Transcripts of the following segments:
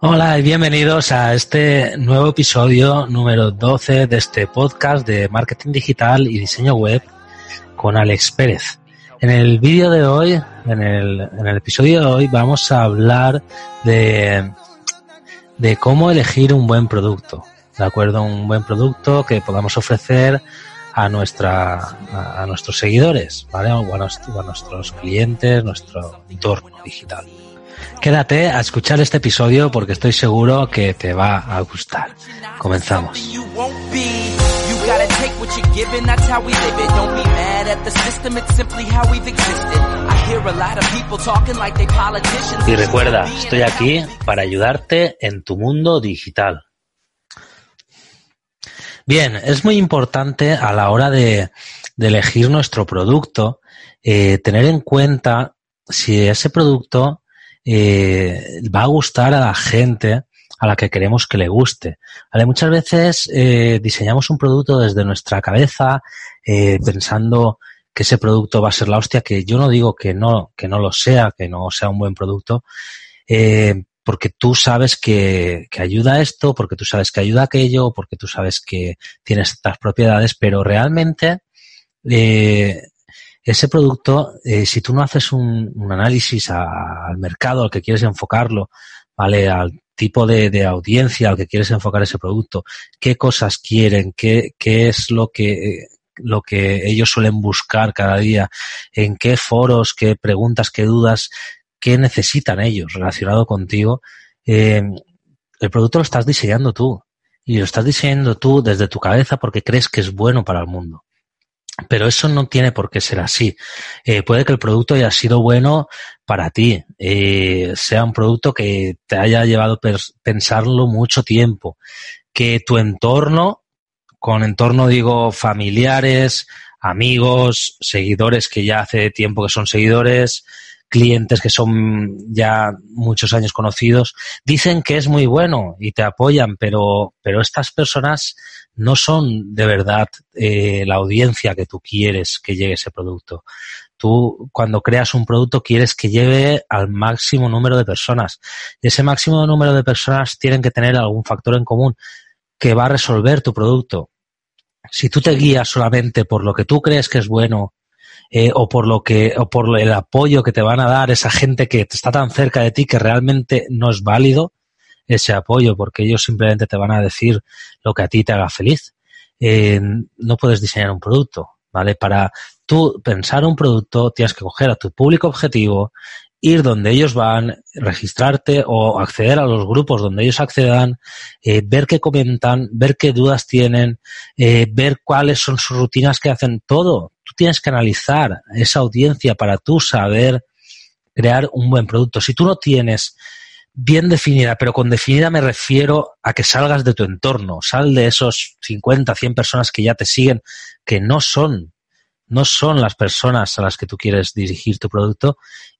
Hola y bienvenidos a este nuevo episodio número 12 de este podcast de marketing digital y diseño web con Alex Pérez. En el vídeo de hoy, en el, en el episodio de hoy, vamos a hablar de, de cómo elegir un buen producto. ¿De acuerdo? Un buen producto que podamos ofrecer a nuestra a, nuestros seguidores, ¿vale? A, nuestro, a nuestros clientes, nuestro entorno digital. Quédate a escuchar este episodio porque estoy seguro que te va a gustar. Comenzamos. Y recuerda, estoy aquí para ayudarte en tu mundo digital. Bien, es muy importante a la hora de, elegir nuestro producto eh, tener en cuenta si ese producto eh, va a gustar a la gente a la que queremos que le guste. ¿Vale? Muchas veces eh, diseñamos un producto desde nuestra cabeza eh, pensando que ese producto va a ser la hostia, que yo no digo que no, que no lo sea, que no sea un buen producto, eh, porque tú sabes que, que, ayuda a esto, porque tú sabes que ayuda a aquello, porque tú sabes que tiene estas propiedades, pero realmente eh, ese producto, eh, si tú no haces un, análisis al mercado al que quieres enfocarlo, ¿vale? Al tipo de, de, audiencia al que quieres enfocar ese producto, qué cosas quieren, qué, qué es lo que, lo que ellos suelen buscar cada día, en qué foros, qué preguntas, qué dudas, qué necesitan ellos relacionado contigo. Eh, el producto lo estás diseñando tú y lo estás diseñando tú desde tu cabeza porque crees que es bueno para el mundo. Pero eso no tiene por qué ser así. Eh, puede que el producto haya sido bueno para ti, eh, sea un producto que te haya llevado a pensarlo mucho tiempo, que tu entorno, con entorno digo familiares, amigos, seguidores que ya hace tiempo que son seguidores, clientes que son ya muchos años conocidos, dicen que es muy bueno y te apoyan, pero, pero estas personas no son de verdad eh, la audiencia que tú quieres que llegue ese producto. Tú, cuando creas un producto, quieres que lleve al máximo número de personas. Y ese máximo número de personas tienen que tener algún factor en común que va a resolver tu producto. Si tú te guías solamente por lo que tú crees que es bueno eh, o por lo que o por el apoyo que te van a dar esa gente que está tan cerca de ti que realmente no es válido, ese apoyo, porque ellos simplemente te van a decir lo que a ti te haga feliz. Eh, no puedes diseñar un producto, ¿vale? Para tú pensar un producto, tienes que coger a tu público objetivo, ir donde ellos van, registrarte o acceder a los grupos donde ellos accedan, eh, ver qué comentan, ver qué dudas tienen, eh, ver cuáles son sus rutinas que hacen todo. Tú tienes que analizar esa audiencia para tú saber crear un buen producto. Si tú no tienes bien definida, pero con definida me refiero a que salgas de tu entorno, sal de esos 50, 100 personas que ya te siguen, que no son, no son las personas a las que tú quieres dirigir tu producto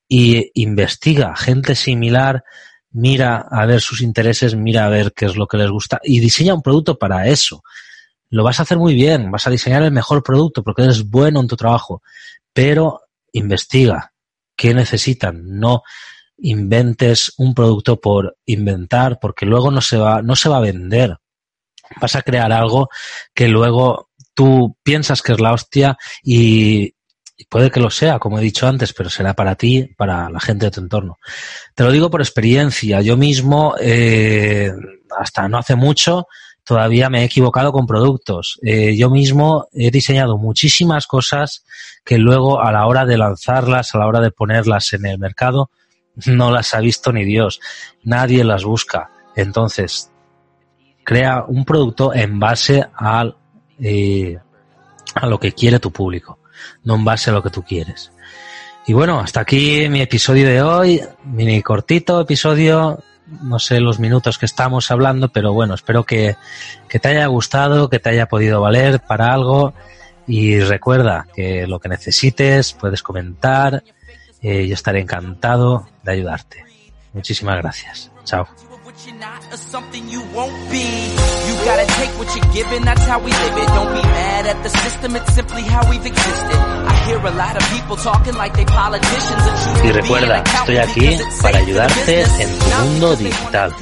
y investiga gente similar, mira a ver sus intereses, mira a ver qué es lo que les gusta y diseña un producto para eso. Lo vas a hacer muy bien, vas a diseñar el mejor producto porque eres bueno en tu trabajo, pero investiga qué necesitan, no inventes un producto por inventar, porque luego no se va, no se va a vender. Vas a crear algo que luego tú piensas que es la hostia y, puede que lo sea, como he dicho antes, pero será para ti, para la gente de tu entorno. Te lo digo por experiencia. Yo mismo, eh, hasta no hace mucho, todavía me he equivocado con productos. Eh, yo mismo he diseñado muchísimas cosas que luego a la hora de lanzarlas, a la hora de ponerlas en el mercado, no las ha visto ni Dios. Nadie las busca. Entonces, crea un producto en base al, eh, a lo que quiere tu público, no en base a lo que tú quieres. Y bueno, hasta aquí mi episodio de hoy, mini cortito episodio, no sé los minutos que estamos hablando, pero bueno, espero que, que te haya gustado, que te haya podido valer para algo y recuerda que lo que necesites puedes comentar, eh, yo estaré encantado de ayudarte. Muchísimas gracias. Chao. Y recuerda, estoy aquí para ayudarte en tu mundo digital.